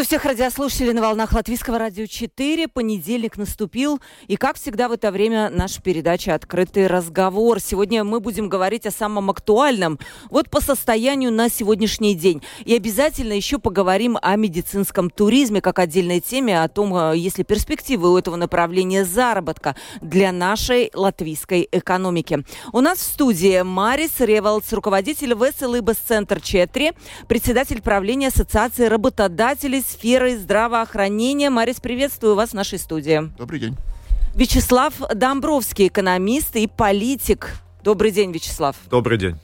Приветствую всех радиослушателей на волнах Латвийского радио 4. Понедельник наступил. И, как всегда, в это время наша передача «Открытый разговор». Сегодня мы будем говорить о самом актуальном. Вот по состоянию на сегодняшний день. И обязательно еще поговорим о медицинском туризме, как отдельной теме, о том, э, есть ли перспективы у этого направления заработка для нашей латвийской экономики. У нас в студии Марис Ревалдс, руководитель Веселый Центр 4, председатель правления Ассоциации работодателей сферы здравоохранения. Марис, приветствую вас в нашей студии. Добрый день. Вячеслав Домбровский, экономист и политик. Добрый день, Вячеслав. Добрый день.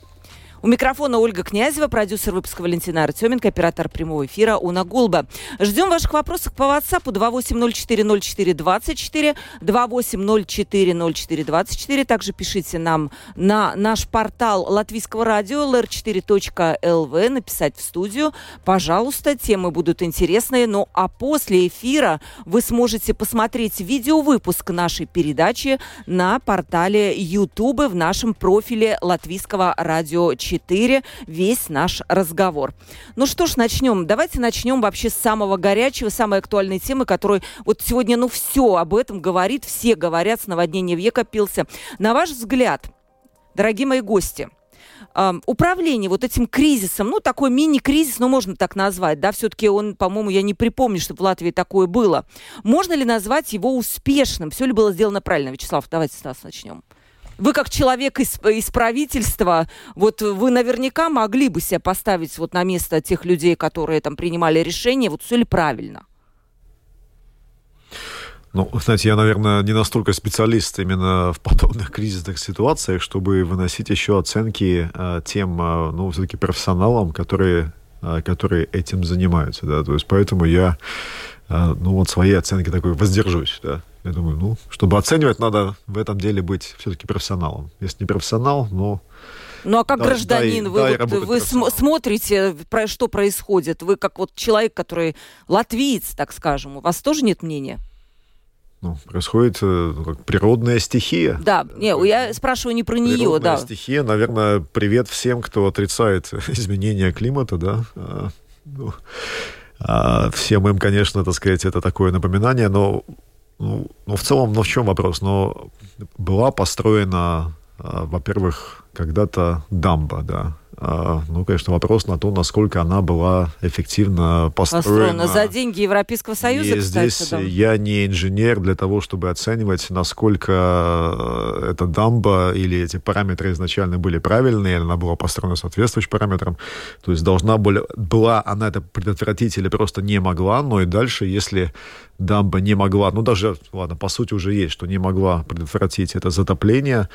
У микрофона Ольга Князева, продюсер выпуска Валентина Артеменко, оператор прямого эфира Уна Гулба. Ждем ваших вопросов по WhatsApp 28040424, 28040424. Также пишите нам на наш портал латвийского радио lr4.lv, написать в студию. Пожалуйста, темы будут интересные. Ну а после эфира вы сможете посмотреть видеовыпуск нашей передачи на портале YouTube в нашем профиле латвийского радио 4 весь наш разговор. Ну что ж, начнем. Давайте начнем вообще с самого горячего, самой актуальной темы, которой вот сегодня, ну все об этом говорит, все говорят, с наводнения века пился. На ваш взгляд, дорогие мои гости, управление вот этим кризисом, ну, такой мини-кризис, ну, можно так назвать, да, все-таки он, по-моему, я не припомню, чтобы в Латвии такое было. Можно ли назвать его успешным? Все ли было сделано правильно? Вячеслав, давайте с нас начнем. Вы как человек из, из правительства, вот вы наверняка могли бы себя поставить вот на место тех людей, которые там принимали решения, вот все ли правильно? Ну, знаете, я, наверное, не настолько специалист именно в подобных кризисных ситуациях, чтобы выносить еще оценки э, тем, э, ну, все-таки профессионалам, которые, э, которые этим занимаются, да, то есть поэтому я, э, ну, вот свои оценки такой воздержусь, да. Я думаю, ну, чтобы оценивать, надо в этом деле быть все-таки профессионалом. Если не профессионал, но... Ну а как да, гражданин, да, вы, да, вот, вы см- смотрите, про что происходит? Вы как вот человек, который латвиец, так скажем, у вас тоже нет мнения? Ну, происходит ну, как природная стихия. Да, не, я спрашиваю не про нее, природная да. стихия, наверное, привет всем, кто отрицает изменения климата, да. А, ну, а всем им, конечно, так сказать, это такое напоминание, но ну, ну, в целом, ну в чем вопрос? Но была построена, а, во-первых, когда-то дамба, да, ну, конечно, вопрос на то, насколько она была эффективно построена. Построена за деньги Европейского Союза, И кстати, здесь да. я не инженер для того, чтобы оценивать, насколько э, эта дамба или эти параметры изначально были правильные, или она была построена соответствующим параметрам. То есть должна была, была она это предотвратить или просто не могла, но и дальше, если дамба не могла, ну, даже, ладно, по сути уже есть, что не могла предотвратить это затопление,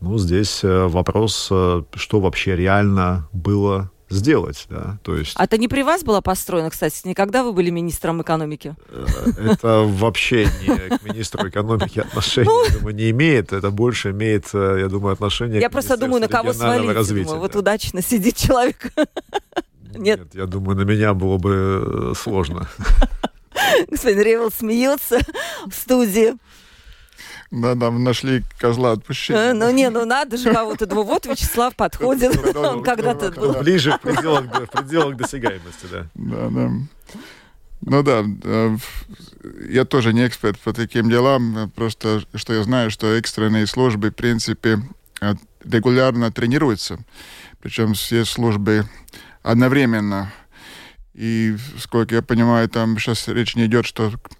ну, здесь э, вопрос, э, что вообще реально было сделать, да, то есть... А это не при вас было построено, кстати, никогда вы были министром экономики? Э, это вообще не к министру экономики отношения, ну... думаю, не имеет, это больше имеет, я думаю, отношение Я просто думаю, на кого свалить, развития, думаю, вот удачно сидит человек. Нет. Нет, я думаю, на меня было бы сложно. Господин Ревел смеется в студии. Да, да, мы нашли козла отпущения. Ну, не, ну надо же кого-то. Думаю, вот Вячеслав подходит. Он когда-то был. Ближе в пределах досягаемости, да. Да, да. Ну да, э, я тоже не эксперт по таким делам, просто что я знаю, что экстренные службы, в принципе, э, регулярно тренируются. Причем все службы одновременно. И, сколько я понимаю, там сейчас речь не идет, что Э,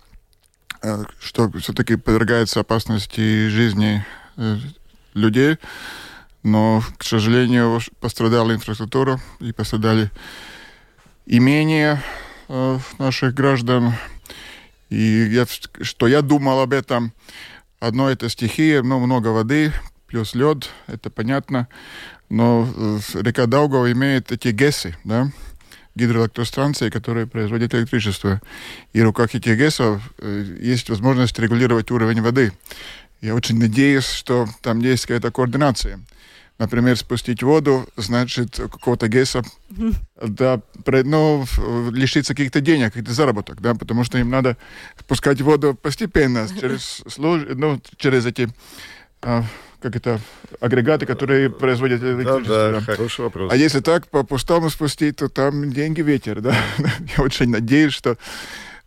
что все-таки подвергается опасности жизни э, людей, но, к сожалению, пострадала инфраструктура и пострадали имения э, наших граждан. И я, что я думал об этом, одно это стихия, ну, много воды, плюс лед, это понятно, но река Даугава имеет эти ГЭСы, да, гидроэлектростанции, которые производят электричество. И в руках этих ГЭСов э, есть возможность регулировать уровень воды. я очень надеюсь, что там есть какая-то координация. Например, спустить воду, значит, какого-то ГЭСа, да, ну, лишиться каких-то денег, каких-то заработок, да, потому что им надо спускать воду постепенно, через, ну, через эти а, как это, агрегаты, которые производят электричество. Да, да, хороший вопрос. А если так по пустому спустить, то там деньги ветер, да. Я очень надеюсь, что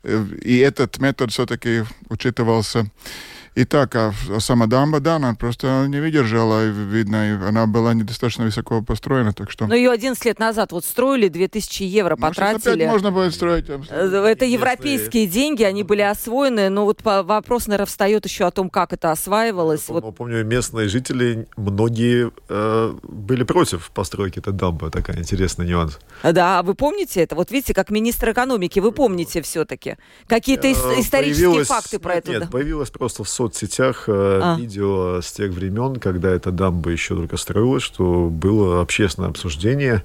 э, и этот метод все-таки учитывался Итак, а сама дамба, да, она просто не выдержала, видно, она была недостаточно высоко построена, так что... Но ее 11 лет назад вот строили, 2000 евро Может, потратили. опять можно будет строить. Э, это европейские деньги, они были освоены, но вот вопрос, наверное, встает еще о том, как это осваивалось. Я вот. помню, местные жители, многие э, были против постройки этой дамбы, такая интересный нюанс. Да, а вы помните это? Вот видите, как министр экономики, вы помните все-таки какие-то исторические факты про это? Нет, появилось просто в соцсетях э, а. видео с тех времен, когда эта дамба еще только строилась, что было общественное обсуждение,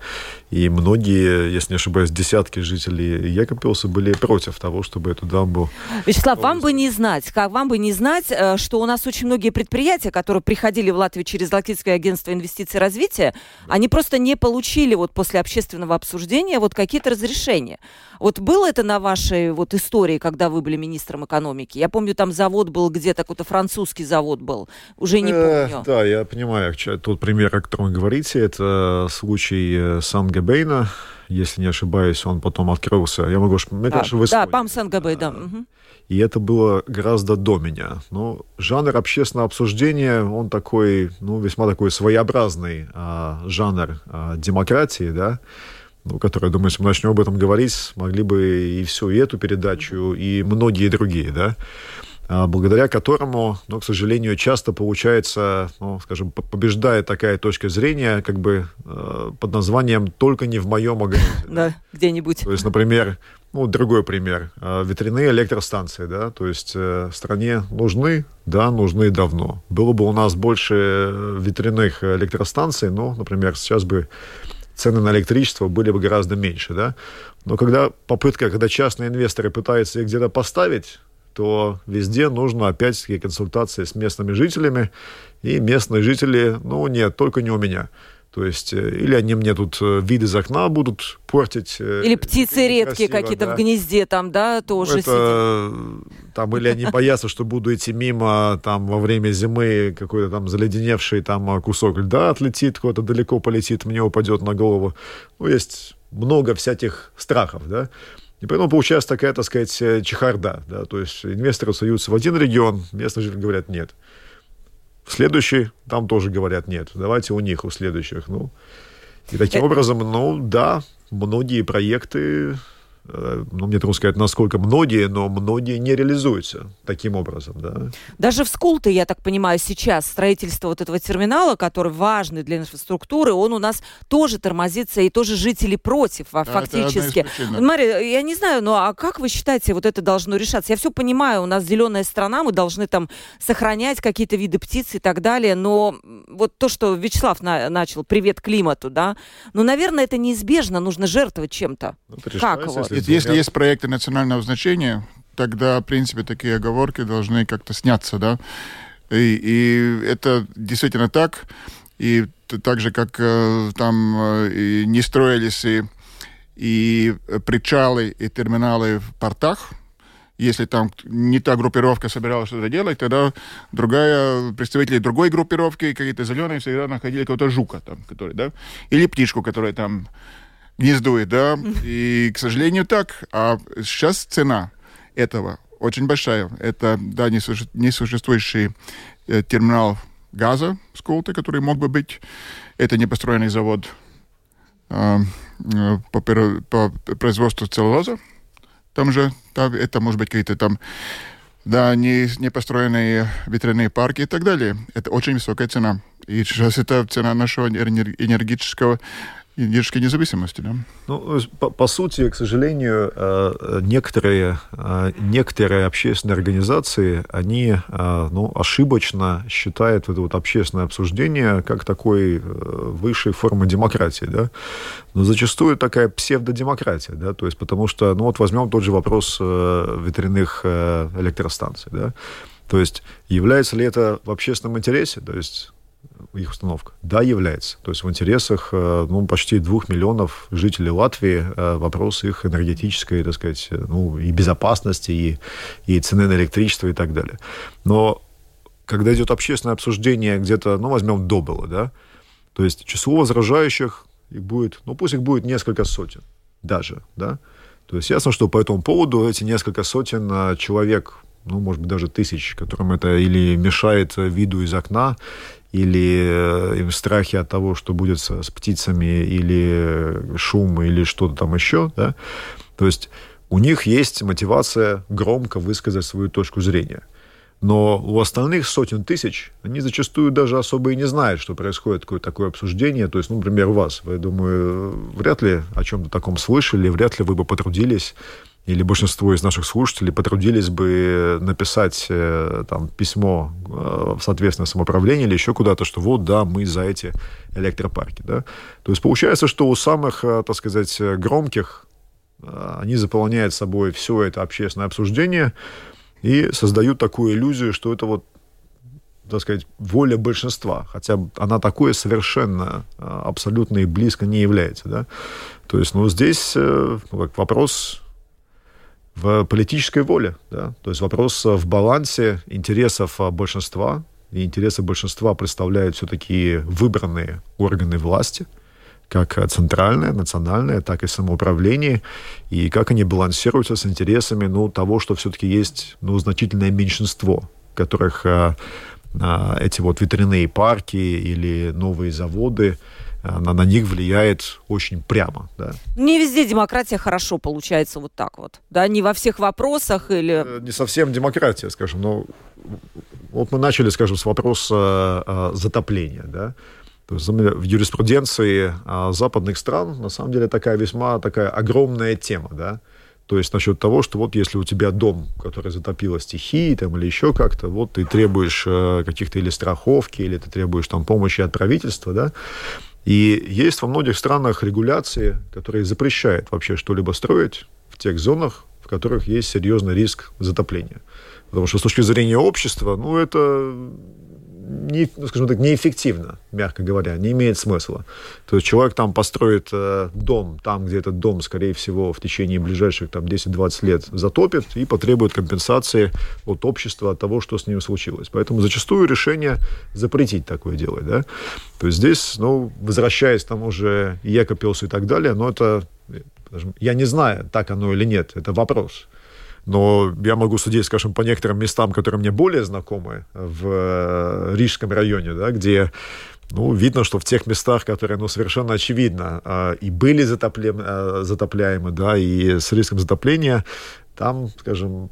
и многие, если не ошибаюсь, десятки жителей Екапилса были против того, чтобы эту дамбу... Вячеслав, вам бы не знать, как вам бы не знать, э, что у нас очень многие предприятия, которые приходили в Латвию через Латвийское агентство инвестиций и развития, они просто не получили вот после общественного обсуждения вот какие-то разрешения. Вот было это на вашей вот истории, когда вы были министром экономики? Я помню, там завод был где-то, какой-то французский завод был. Уже не э, помню. Да, я понимаю. Тот пример, о котором вы говорите, это случай э, Сан-Габейна. Если не ошибаюсь, он потом открылся. Я могу... Мне да, кажется, в Да, ПАМ Сан-Габей, да. И это было гораздо до меня. Но жанр общественного обсуждения, он такой, ну, весьма такой своеобразный а, жанр а, демократии, да, ну, которые, думаю, если мы начнем об этом говорить, могли бы и всю и эту передачу, и многие другие, да, благодаря которому, ну, к сожалению, часто получается, ну, скажем, побеждает такая точка зрения, как бы э, под названием «только не в моем огороде». Да, где-нибудь. То есть, например, ну, другой пример. Э, ветряные электростанции, да, то есть э, стране нужны, да, нужны давно. Было бы у нас больше ветряных электростанций, ну, например, сейчас бы цены на электричество были бы гораздо меньше, да. Но когда попытка, когда частные инвесторы пытаются их где-то поставить, то везде нужно опять-таки консультации с местными жителями, и местные жители, ну нет, только не у меня. То есть, э, или они мне тут э, вид из окна будут портить. Э, или птицы редкие какие-то да. в гнезде там, да, тоже Это, там, или они боятся, что буду идти мимо, там, во время зимы какой-то там заледеневший там кусок льда отлетит, куда-то далеко полетит, мне упадет на голову. Ну, есть много всяких страхов, да. И поэтому получается такая, так сказать, чехарда, да, то есть инвесторы суются в один регион, местные жители говорят нет. В следующий там тоже говорят нет. Давайте у них, у следующих. Ну, и таким э, образом, ну да, многие проекты Э, ну, мне трудно сказать, насколько многие, но многие не реализуются таким образом, да. Даже в Скулте, я так понимаю, сейчас строительство вот этого терминала, который важный для инфраструктуры, он у нас тоже тормозится, и тоже жители против, а, фактически. Мария, я не знаю, ну а как вы считаете, вот это должно решаться? Я все понимаю, у нас зеленая страна, мы должны там сохранять какие-то виды птиц и так далее, но вот то, что Вячеслав на начал, привет климату, да, ну, наверное, это неизбежно, нужно жертвовать чем-то. Ну, как вот? Если, если есть проекты национального значения, тогда, в принципе, такие оговорки должны как-то сняться, да. И, и это действительно так. И так же, как э, там э, не строились и, и причалы, и терминалы в портах, если там не та группировка собиралась что-то делать, тогда другая, представители другой группировки, какие-то зеленые, всегда находили какого-то жука там, который, да, или птичку, которая там гнездует, да, и, к сожалению, так. А сейчас цена этого очень большая. Это, да, несуществующий э, терминал газа Сколта, который мог бы быть. Это непостроенный завод э, э, по, по производству целлулоза. Там же, там, это может быть какие-то там да, не, не построенные ветряные парки и так далее. Это очень высокая цена. И сейчас это цена нашего энергетического Идической независимости, да? Ну, по, по сути, к сожалению, э, некоторые, э, некоторые общественные организации, они э, ну, ошибочно считают это вот общественное обсуждение как такой высшей формы демократии, да? Но зачастую такая псевдодемократия, да, то есть потому что, ну вот возьмем тот же вопрос ветряных электростанций, да, То есть является ли это в общественном интересе? То есть их установка? Да, является. То есть в интересах э, ну, почти двух миллионов жителей Латвии э, вопрос их энергетической, так сказать, ну, и безопасности, и, и цены на электричество и так далее. Но когда идет общественное обсуждение где-то, ну, возьмем Добело, да, то есть число возражающих их будет, ну, пусть их будет несколько сотен даже, да, то есть ясно, что по этому поводу эти несколько сотен э, человек, ну, может быть, даже тысяч, которым это или мешает виду из окна, или э, им страхи от того, что будет с, птицами, или шум, или что-то там еще, да, то есть у них есть мотивация громко высказать свою точку зрения. Но у остальных сотен тысяч, они зачастую даже особо и не знают, что происходит такое, такое обсуждение. То есть, ну, например, вас, вы, думаю, вряд ли о чем-то таком слышали, вряд ли вы бы потрудились или большинство из наших слушателей потрудились бы написать э, там письмо э, в соответственное самоуправление или еще куда-то, что вот, да, мы за эти электропарки, да. То есть получается, что у самых, э, так сказать, громких они заполняют собой все это общественное обсуждение и создают такую иллюзию, что это вот так сказать, воля большинства, хотя она такое совершенно абсолютно и близко не является, да. То есть, ну, здесь ну, как вопрос в политической воле. Да? То есть вопрос в балансе интересов большинства. И интересы большинства представляют все-таки выбранные органы власти, как центральное, национальное, так и самоуправление, и как они балансируются с интересами ну, того, что все-таки есть ну, значительное меньшинство, которых а, а, эти вот ветряные парки или новые заводы на, на них влияет очень прямо. Да. Не везде демократия хорошо получается вот так вот. Да, не во всех вопросах или... Э, не совсем демократия, скажем, но вот мы начали, скажем, с вопроса э, затопления, да. То есть в юриспруденции э, западных стран на самом деле такая весьма такая огромная тема, да. То есть насчет того, что вот если у тебя дом, который затопило стихией там, или еще как-то, вот ты требуешь э, каких-то или страховки, или ты требуешь там помощи от правительства, да, и есть во многих странах регуляции, которые запрещают вообще что-либо строить в тех зонах, в которых есть серьезный риск затопления. Потому что с точки зрения общества, ну, это не, скажем так, неэффективно, мягко говоря, не имеет смысла. То есть человек там построит э, дом, там, где этот дом, скорее всего, в течение ближайших там, 10-20 лет затопит и потребует компенсации от общества, от того, что с ним случилось. Поэтому зачастую решение запретить такое делать. Да? То есть здесь, ну, возвращаясь к тому же Екопилсу и так далее, но это, я не знаю, так оно или нет, это вопрос. Но я могу судить, скажем, по некоторым местам, которые мне более знакомы в э, Рижском районе, да, где ну, видно, что в тех местах, которые, ну, совершенно очевидно, э, и были затоплем, э, затопляемы, да, и с риском затопления, там, скажем,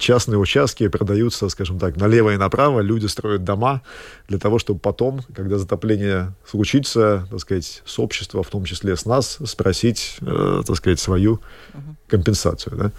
частные участки продаются, скажем так, налево и направо, люди строят дома для того, чтобы потом, когда затопление случится, так сказать, с общества, в том числе с нас, спросить, так сказать, свою компенсацию, да.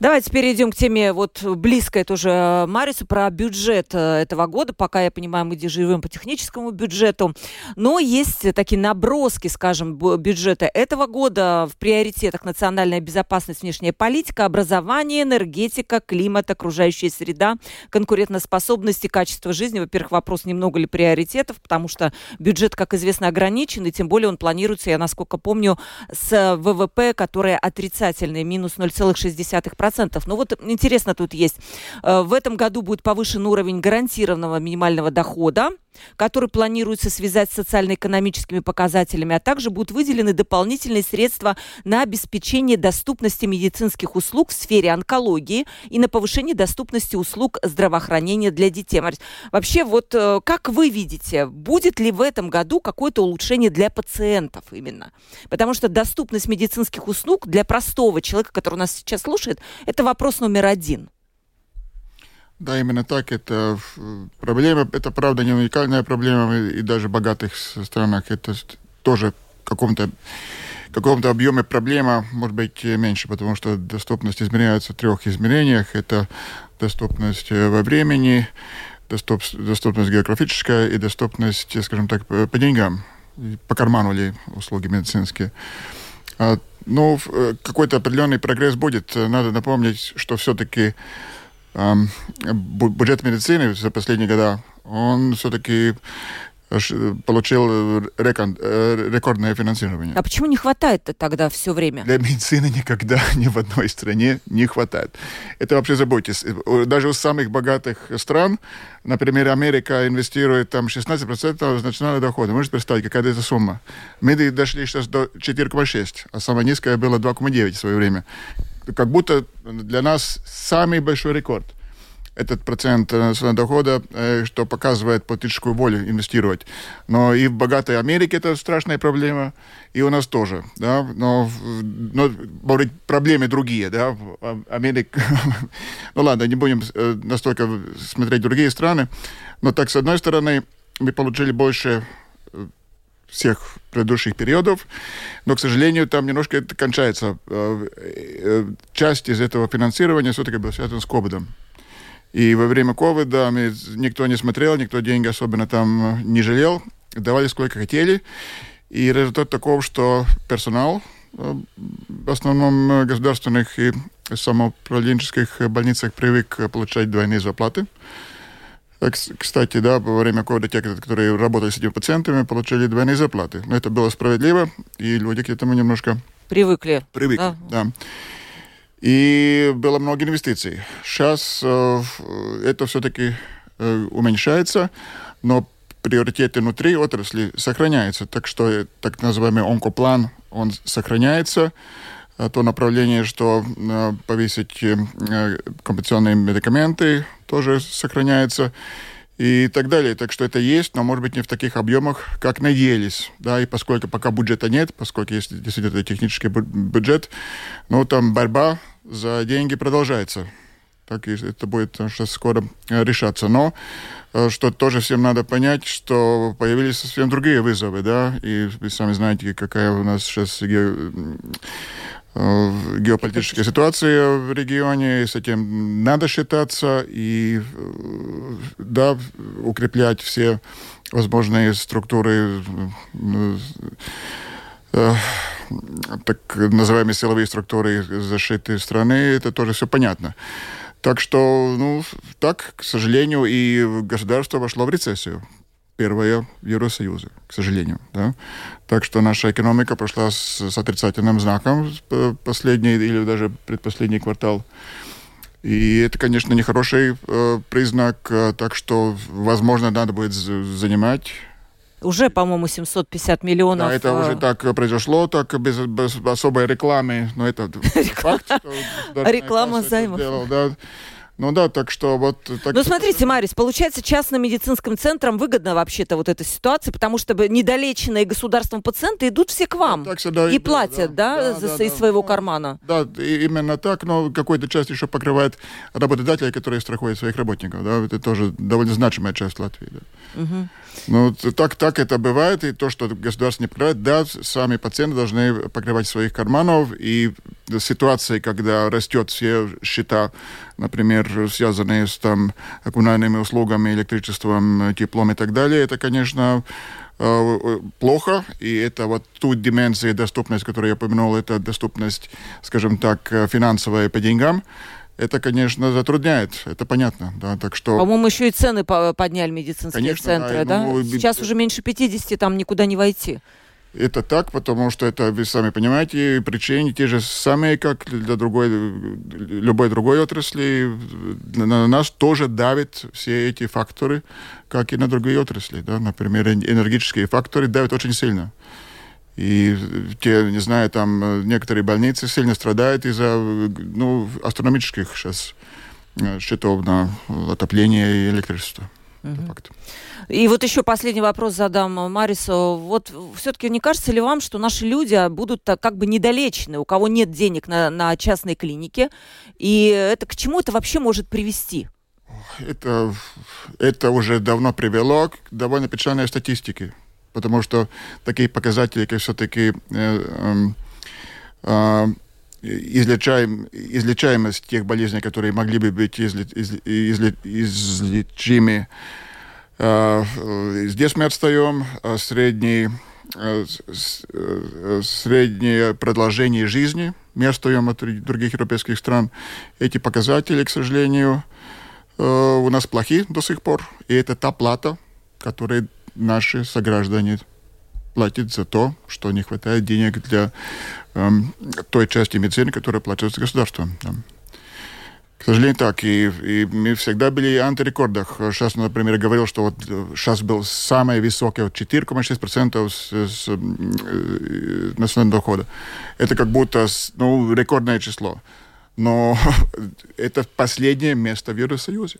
Давайте перейдем к теме вот близкой тоже Марису про бюджет э, этого года. Пока я понимаю, мы живем по техническому бюджету. Но есть такие наброски, скажем, бюджета этого года в приоритетах национальная безопасность, внешняя политика, образование, энергетика, климат, окружающая среда, конкурентоспособность и качество жизни. Во-первых, вопрос, немного ли приоритетов, потому что бюджет, как известно, ограничен, и тем более он планируется, я насколько помню, с ВВП, который отрицательный, минус 0,6%. 10%. Ну вот интересно тут есть. Э, в этом году будет повышен уровень гарантированного минимального дохода который планируется связать с социально-экономическими показателями, а также будут выделены дополнительные средства на обеспечение доступности медицинских услуг в сфере онкологии и на повышение доступности услуг здравоохранения для детей. Вообще, вот э, как вы видите, будет ли в этом году какое-то улучшение для пациентов именно? Потому что доступность медицинских услуг для простого человека, который нас сейчас слушает, это вопрос номер один. Да, именно так. Это проблема, это правда не уникальная проблема, и даже в богатых странах это тоже в каком-то каком-то объеме проблема может быть меньше, потому что доступность измеряется в трех измерениях. Это доступность э, во времени, доступ, доступность географическая и доступность, скажем так, по деньгам, по карману ли услуги медицинские. А, ну, э, какой-то определенный прогресс будет. Надо напомнить, что все-таки бюджет медицины за последние года, он все-таки получил э, рекордное финансирование. А почему не хватает тогда все время? Для медицины никогда ни в одной стране не хватает. Это вообще заботьтесь. Даже у самых богатых стран, например, Америка инвестирует там 16% национального дохода. Можете представить, какая это сумма? Мы дошли сейчас до 4,6, а самая низкая была 2,9 в свое время. Как будто для нас самый большой рекорд – этот процент национального дохода, э, что показывает политическую волю инвестировать. Но и в богатой Америке это страшная проблема, и у нас тоже. Да? Но, но проблемы другие. Да? Америка... ну ладно, не будем э, настолько смотреть другие страны. Но так, с одной стороны, мы получили больше э, всех предыдущих периодов, но, к сожалению, там немножко это кончается. Часть из этого финансирования все-таки была связана с ковидом. И во время ковида никто не смотрел, никто деньги особенно там э, не жалел, давали сколько хотели. И результат таков, что персонал э, в основном э, государственных и самоуправленческих больницах привык получать двойные зарплаты. Кстати, да, во время ковида те, которые работали с этими пациентами, получали двойные зарплаты. Но это было справедливо, и люди к этому немножко... Привыкли. Привыкли, да. да. И было много инвестиций. Сейчас э, это все-таки э, уменьшается, но приоритеты внутри отрасли сохраняются. Так что э, так называемый онкоплан, он сохраняется. А то направление, что э, повесить э, компенсационные медикаменты, тоже сохраняется и так далее. Так что это есть, но, может быть, не в таких объемах, как надеялись. Да, и поскольку пока бюджета нет, поскольку есть действительно технический бюджет, ну, там борьба за деньги продолжается. Так и это будет сейчас скоро э, решаться. Но э, что тоже всем надо понять, что появились совсем другие вызовы, да, и вы сами знаете, какая у нас сейчас Э, геополитическая ситуация в регионе, с этим надо считаться, и э, да, укреплять все возможные структуры, э, так называемые силовые структуры защиты страны, это тоже все понятно. Так что, ну, так, к сожалению, и государство вошло в рецессию первая в Евросоюзе, к сожалению. Да? Так что наша экономика прошла с, с отрицательным знаком последний или даже предпоследний квартал. И это, конечно, нехороший э, признак, э, так что, возможно, надо будет занимать уже, по-моему, 750 миллионов. Да, это э... уже так произошло, так без, без особой рекламы, но это факт. Реклама займов. Да. Ну да, так что вот... Так... Ну смотрите, Марис, получается, частным медицинским центрам выгодно вообще-то вот эта ситуация, потому что недолеченные государством пациенты идут все к вам ну, так всегда и, и платят, да, да, да, за, да из да. своего кармана. Да, именно так, но какой-то часть еще покрывает работодатели, которые страхуют своих работников, да, это тоже довольно значимая часть Латвии. Да. Угу. Ну, так, так это бывает, и то, что государство не покрывает, да, сами пациенты должны покрывать своих карманов, и ситуации, когда растет все счета, например, связанные с там, коммунальными услугами, электричеством, теплом и так далее, это, конечно, э, плохо, и это вот ту дименсию доступность, которую я упомянул, это доступность, скажем так, финансовая по деньгам, это, конечно, затрудняет, это понятно, да, так что... По-моему, еще и цены подняли медицинские конечно, центры, да? Ну, Сейчас уже меньше 50, там никуда не войти. Это так, потому что это, вы сами понимаете, причины те же самые, как для другой, любой другой отрасли. На нас тоже давят все эти факторы, как и на другие отрасли. Да? Например, энергетические факторы давят очень сильно. И те, не знаю, там некоторые больницы сильно страдают из-за ну, астрономических сейчас э, счетов на отопление и электричество. Угу. Это факт. И вот еще последний вопрос задам Марису. Вот все-таки не кажется ли вам, что наши люди будут как бы недолечены, у кого нет денег на, на частной клинике, и это к чему это вообще может привести? Это, это уже давно привело к довольно печальной статистике, потому что такие показатели, как все-таки э, э, э, излечаем, излечаемость тех болезней, которые могли бы быть изли, изли, изли, излечимы, Э, здесь мы отстаем. Средний, э, э, среднее продолжение жизни мы отстаем от других европейских стран. Эти показатели, к сожалению, у нас плохи до сих пор. И это та плата, которую наши сограждане платят за то, что не хватает денег для эм, той части медицины, которая платится государством. К сожалению, так. И, и мы всегда были в антирекордах. Сейчас, например, говорил, что вот сейчас был самый высокий, вот 4,6% с, с, э, национального дохода. Это как будто ну, рекордное число. Но это последнее место в Евросоюзе.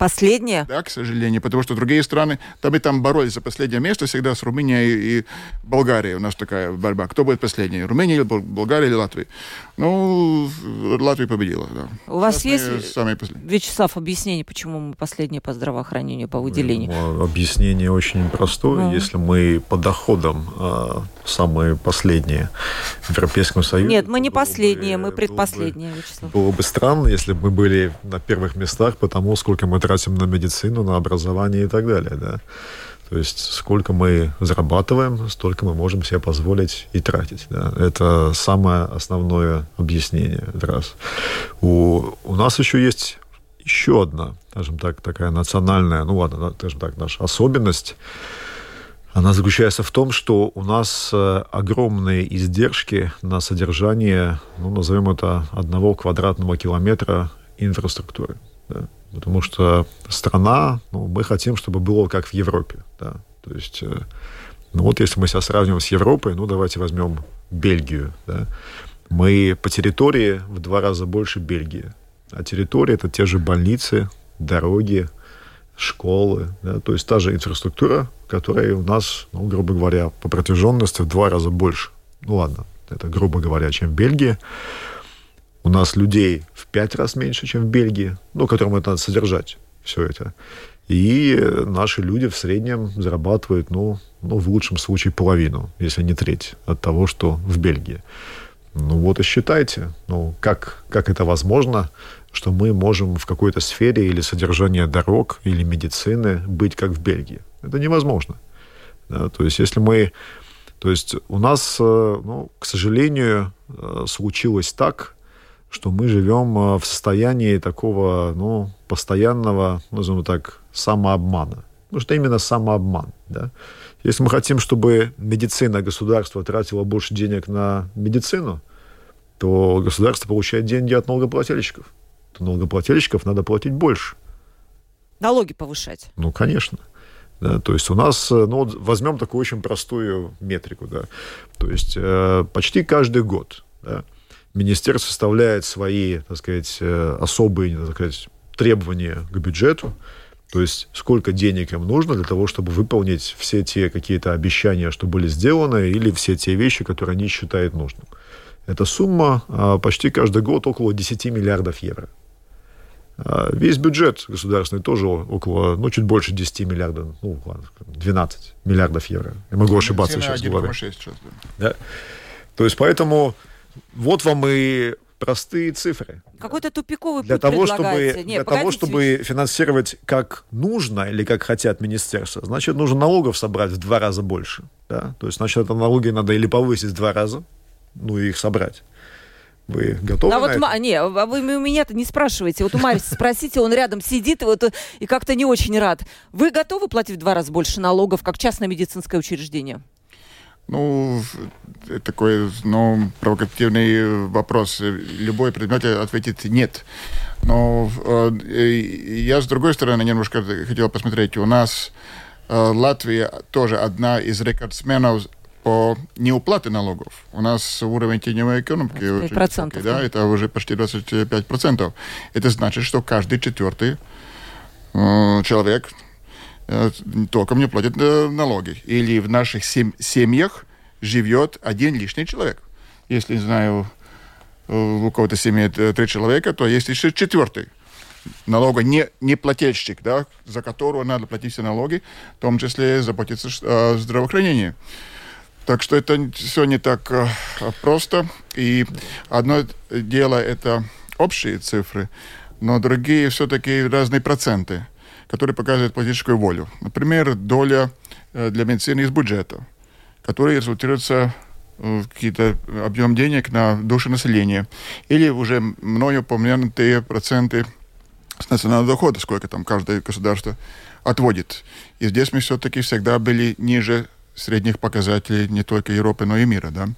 Последнее? Да, к сожалению, потому что другие страны, там и там боролись за последнее место всегда с Румынией и Болгарией. У нас такая борьба. Кто будет последний? Румыния, или Болгария или Латвия? Ну, Латвия победила, да. У вас Сейчас есть, самые Вячеслав, объяснение, почему мы последние по здравоохранению, по выделению? Ну, объяснение очень простое. Ну. Если мы по доходам а, самые последние в Европейском Союзе... Нет, мы не последние, бы, мы предпоследние, Вячеслав. Было бы странно, если бы мы были на первых местах, потому сколько мы тратим на медицину, на образование и так далее, да. То есть сколько мы зарабатываем, столько мы можем себе позволить и тратить. Да. Это самое основное объяснение. Раз. У, у нас еще есть еще одна, скажем так, такая национальная, ну ладно, скажем так, наша особенность. Она заключается в том, что у нас э, огромные издержки на содержание, ну, назовем это, одного квадратного километра инфраструктуры. Да? Потому что страна, ну, мы хотим, чтобы было как в Европе. Да? То есть, э, ну вот если мы себя сравниваем с Европой, ну давайте возьмем Бельгию. Да? Мы по территории в два раза больше Бельгии. А территория это те же больницы, дороги, школы. Да? То есть та же инфраструктура, которая у нас, ну, грубо говоря, по протяженности в два раза больше. Ну ладно, это грубо говоря, чем в Бельгии. У нас людей в пять раз меньше, чем в Бельгии, ну, которым это надо содержать, все это. И наши люди в среднем зарабатывают, ну, ну, в лучшем случае половину, если не треть от того, что в Бельгии. Ну вот и считайте, ну как, как это возможно, что мы можем в какой-то сфере или содержания дорог, или медицины быть как в Бельгии. Это невозможно. Да, то есть если мы... То есть у нас, э, ну, к сожалению, э, случилось так, что мы живем э, в состоянии такого, ну, постоянного, назовем так, самообмана. Потому что именно самообман, да. Если мы хотим, чтобы медицина, государство тратило больше денег на медицину, то государство получает деньги от налогоплательщиков. То налогоплательщиков надо платить больше. Налоги повышать. Ну, конечно. Да, то есть у нас, э, ну, вот возьмем такую очень простую метрику, да. То есть э, почти каждый год, да, министерство составляет свои, так сказать, э, особые, так сказать, требования к бюджету, то есть сколько денег им нужно для того, чтобы выполнить все те какие-то обещания, что были сделаны, или все те вещи, которые они считают нужным. Эта сумма почти каждый год около 10 миллиардов евро. А, весь бюджет государственный тоже около, ну, чуть больше 10 миллиардов, ну, 12 миллиардов евро. Я могу ошибаться сейчас. 1,6 сейчас. Да. То есть поэтому вот вам и простые цифры. Какой-то тупиковый для путь того, чтобы Нет, Для того, чтобы финансировать как нужно или как хотят министерства, значит, нужно налогов собрать в два раза больше. Да? То есть, значит, это налоги надо или повысить в два раза, ну и их собрать. Вы готовы? А вот это? не, а вы у меня-то не спрашиваете. Вот у Мариса спросите, он рядом сидит и вот и как-то не очень рад. Вы готовы платить в два раза больше налогов, как частное медицинское учреждение? Ну, такой, ну, провокативный вопрос. Любой предмет ответит нет. Но э, я, с другой стороны, немножко хотел посмотреть. У нас э, Латвия тоже одна из рекордсменов по неуплате налогов. У нас уровень теневой экономики очень высокий, да, это уже почти 25%. Это значит, что каждый четвертый э, человек Э, толком не платят э, налоги. Или в наших сем семьях живет один лишний человек. Если, не знаю, э, у кого-то семьи три человека, то есть еще четвертый налога не, не плательщик, да, за которого надо платить все налоги, в том числе заботиться о здравоохранении. Так что это все не так э, просто. И одно дело это общие цифры, но другие все-таки разные проценты который показывает политическую волю. Например, доля э, для медицины из бюджета, которая результируется какие-то объем денег на душу населения. Или уже мною упомянутые проценты с национального дохода, сколько там каждое государство отводит. И здесь мы все-таки всегда были ниже средних показателей не только Европы, но и мира. Да?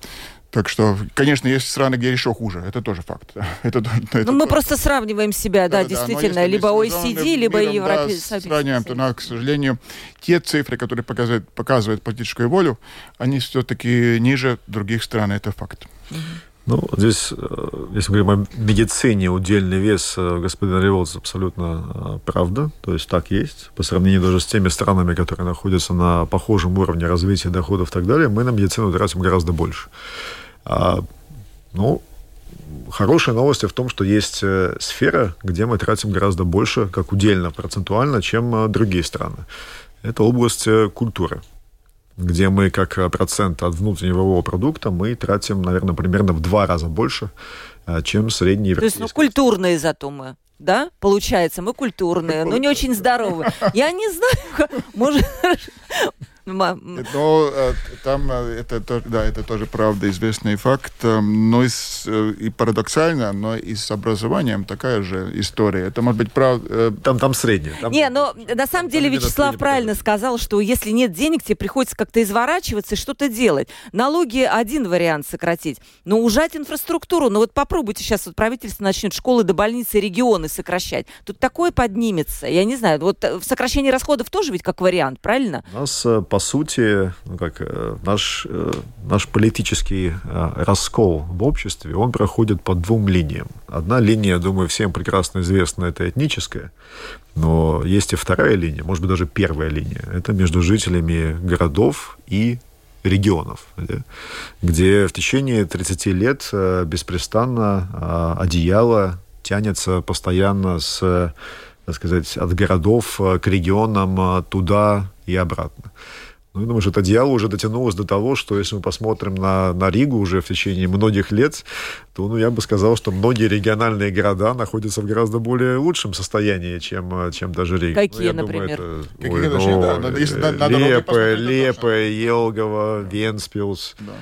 Так что, конечно, есть страны, где еще хуже. Это тоже факт. Это, это ну, мы просто сравниваем себя, да, да действительно. либо OECD, либо Европейский да, сравниваем, то, но, к сожалению, те цифры, которые показывают, показывают политическую волю, они все-таки ниже других стран. Это факт. Ну, здесь, э, если мы говорим о медицине, удельный вес э, господина Револца абсолютно э, правда. То есть так есть. По сравнению даже с теми странами, которые находятся на похожем уровне развития доходов и так далее, мы на медицину тратим гораздо больше. А, ну, хорошая новость в том, что есть сфера, где мы тратим гораздо больше, как удельно, процентуально, чем другие страны. Это область культуры где мы как процент от внутреннего продукта мы тратим, наверное, примерно в два раза больше, чем средний То есть, ну, культурные зато мы да, получается, мы культурные, но не очень здоровые. Я не знаю, может, но э, там э, это, да, это тоже правда, известный факт. Э, но и, и парадоксально, но и с образованием такая же история. Это может быть правда... Там, там среднее. Там, не, но на самом деле Вячеслав правильно сказал, что если нет денег, тебе приходится как-то изворачиваться и что-то делать. Налоги один вариант сократить, но ужать инфраструктуру. Но вот попробуйте сейчас, вот правительство начнет школы до больницы, регионы сокращать. Тут такое поднимется. Я не знаю, вот в сокращении расходов тоже ведь как вариант, правильно? У нас по сути, ну, как э, наш, э, наш политический э, раскол в обществе, он проходит по двум линиям. Одна линия, думаю, всем прекрасно известна, это этническая, но есть и вторая линия, может быть, даже первая линия. Это между жителями городов и регионов, где, в течение 30 лет беспрестанно одеяло тянется постоянно с так сказать, от городов к регионам туда и обратно. Ну, я думаю, что это одеяло уже дотянулось до того, что если мы посмотрим на, на Ригу уже в течение многих лет, то ну, я бы сказал, что многие региональные города находятся в гораздо более лучшем состоянии, чем, чем даже Рига. Какие, ну, например? Думаю, это, Какие, ой, ну, да, если Лиепае, Лиепае, Елгаве, Венспилс. Да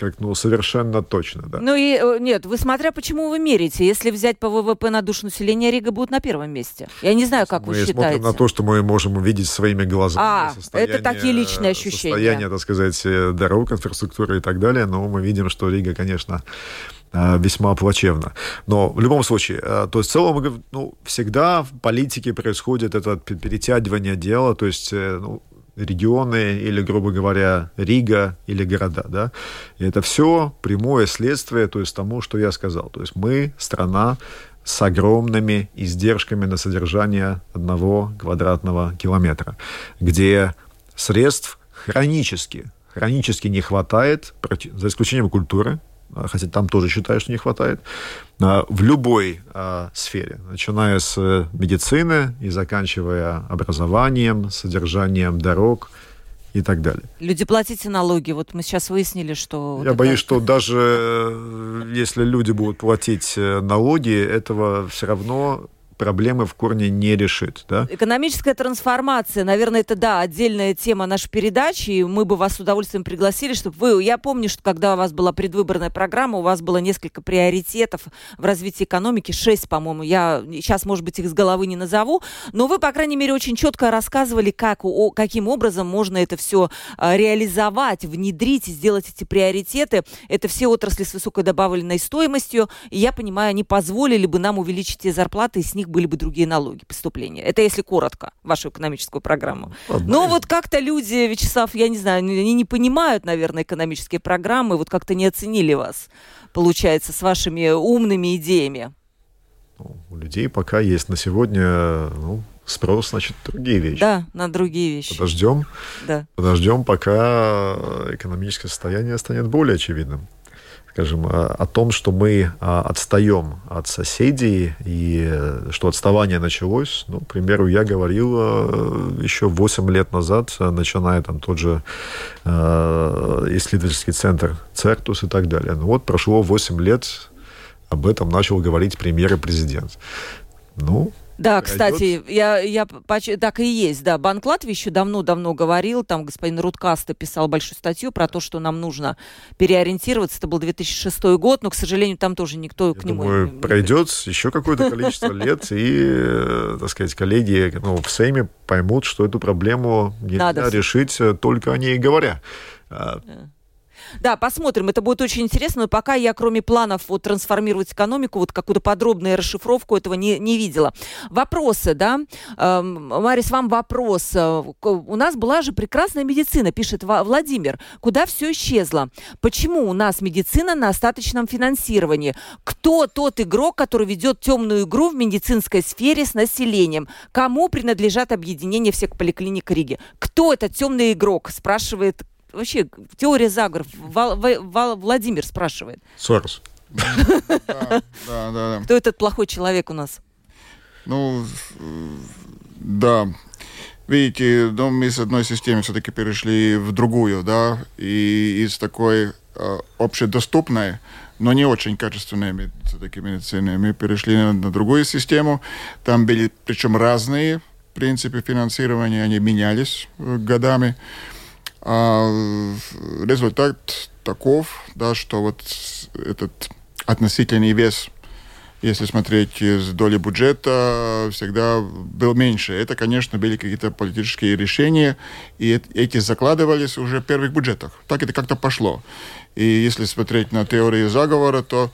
как, ну, совершенно точно, да. Ну и э, нет, вы смотря почему вы мерите. Если взять по ВВП на душу населения, Рига будет на первом месте. Я не знаю, как мы вы считаете. смотрим на то, что мы можем увидеть своими глазами. А, это такие личные ощущения. Состояние, так сказать, э, дорог, инфраструктуры и так далее. Но мы видим, что Рига, конечно, э, весьма плачевно. Но в любом случае, то есть в целом ну, всегда в политике происходит это перетягивание дела, то есть ну, регионы или, грубо говоря, Рига или города. Да? И это все прямое следствие то есть, тому, что я сказал. То есть мы страна с огромными издержками на содержание одного квадратного километра, где средств хронически, хронически не хватает, за исключением культуры, хотя там тоже считаю, что не хватает, а, в любой а, сфере, начиная с э, медицины и заканчивая образованием, содержанием дорог и так далее. Люди, платите налоги. Вот мы сейчас выяснили, что... Я вот боюсь, это... что даже э, если люди будут платить э, налоги, этого все равно проблемы в корне не решит. Да? Экономическая трансформация, наверное, это, да, отдельная тема нашей передачи, и мы бы вас с удовольствием пригласили, чтобы вы... Я помню, что когда у вас была предвыборная программа, у вас было несколько приоритетов в развитии экономики, шесть, по-моему, я сейчас, может быть, их с головы не назову, но вы, по крайней мере, очень четко рассказывали, как, о, каким образом можно это все а, реализовать, внедрить, сделать эти приоритеты. Это все отрасли с высокой добавленной стоимостью, и я понимаю, они позволили бы нам увеличить те зарплаты, и с них были бы другие налоги, поступления. Это если коротко, вашу экономическую программу. Одна Но вот как-то люди, Вячеслав, я не знаю, они не понимают, наверное, экономические программы, вот как-то не оценили вас, получается, с вашими умными идеями. Ну, у людей пока есть на сегодня ну, спрос, значит, другие вещи. Да, на другие вещи. Подождем, да. подождем, пока экономическое состояние станет более очевидным скажем, о том, что мы а, отстаем от соседей и э, что отставание началось. Ну, к примеру, я говорил э, еще 8 лет назад, э, начиная там тот же исследовательский центр Цертус и так далее. Ну вот прошло 8 лет, об этом начал говорить премьер и президент. Ну, Да, кстати, я, я так и есть, да. Банк Латвии еще давно-давно говорил, там господин Рудкаста писал большую статью про то, что нам нужно переориентироваться. Это был 2006 год, но, к сожалению, там тоже никто я к нему... Думаю, не, пройдет еще какое-то количество лет, и, так сказать, коллеги ну, в Сейме поймут, что эту проблему нельзя решить э, только о ней говоря. Да, посмотрим, это будет очень интересно, но пока я, кроме планов вот, трансформировать экономику, вот какую-то подробную расшифровку этого не, не видела. Вопросы, да? Эм, Марис, вам вопрос. Э, у нас была же прекрасная медицина, пишет Владимир. Куда все исчезло? Почему у нас медицина на остаточном финансировании? Кто тот игрок, который ведет темную игру в медицинской сфере с населением? Кому принадлежат объединения всех поликлиник Риги? Кто этот темный игрок? Спрашивает вообще теория заговоров. Вал, Вал, Владимир спрашивает. Сорос. Да, да, да. Кто этот плохой человек у нас? Ну, да. Видите, ну, мы с одной системы все-таки перешли в другую, да, и из такой э, общедоступной, но не очень качественной все-таки медицины, мы перешли на, на другую систему. Там были, причем разные принципы финансирования, они менялись э, годами. А результат таков, да, что вот этот относительный вес, если смотреть из доли бюджета, всегда был меньше. Это, конечно, были какие-то политические решения, и эти закладывались уже в первых бюджетах. Так это как-то пошло. И если смотреть на теорию заговора, то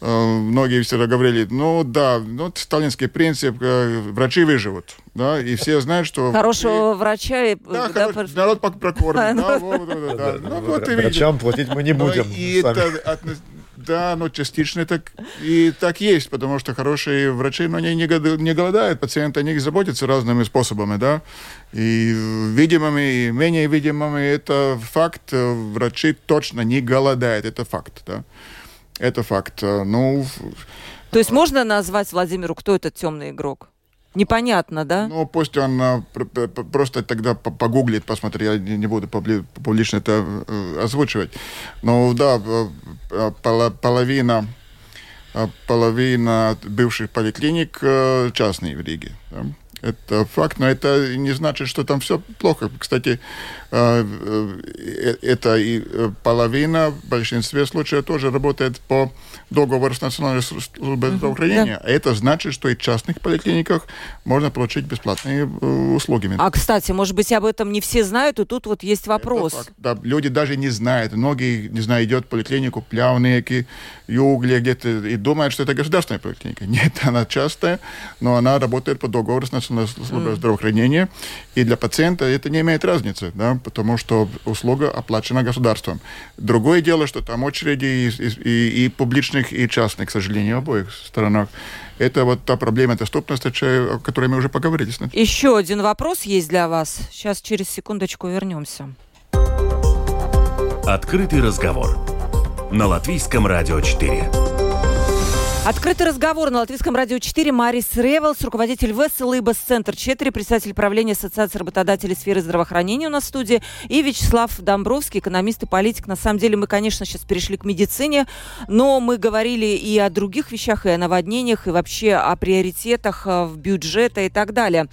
многие всегда говорили, ну да, ну, это сталинский принцип, э, врачи выживут, да, и все знают, что... Хорошего и... врача... И... Да, да, хоро... народ прокормит, да, вот, да, да. Ну, вот и Врачам платить мы не будем. И это, да, но частично так и так есть, потому что хорошие врачи, но они не, не голодают, пациенты о них заботятся разными способами, да, и видимыми, и менее видимыми, это факт, врачи точно не голодают, это факт, да. Это факт. Э, ну, То есть можно назвать Владимиру, кто этот темный игрок? Непонятно, да? Ну, пусть он а, просто тогда погуглит, посмотрит. Я не буду публично это э, озвучивать. Но да, половина, половина бывших поликлиник частные в Риге. Это факт, но это не значит, что там все плохо. Кстати, э, э, это и э, половина в большинстве случаев тоже работает по договору с Национальной службой здравоохранения. Да. Это значит, что и в частных поликлиниках можно получить бесплатные услуги. А, кстати, может быть, об этом не все знают, и тут вот есть вопрос. Да, люди даже не знают. Многие, не знаю, идет в поликлинику Плявники, Югли где-то, и думают, что это государственная поликлиника. Нет, она частая, но она работает по договору с Национальной служба mm. здравоохранения, и для пациента это не имеет разницы, да, потому что услуга оплачена государством. Другое дело, что там очереди и, и, и публичных, и частных, к сожалению, в обоих сторонах. Это вот та проблема доступности, о которой мы уже поговорили. Еще один вопрос есть для вас. Сейчас через секундочку вернемся. Открытый разговор на Латвийском радио 4. Открытый разговор на Латвийском радио 4. Марис Ревелс, руководитель ВЭС Лыбас Центр 4, председатель правления Ассоциации работодателей сферы здравоохранения у нас в студии, и Вячеслав Домбровский, экономист и политик. На самом деле мы, конечно, сейчас перешли к медицине, но мы говорили и о других вещах, и о наводнениях, и вообще о приоритетах э, в бюджета и так далее.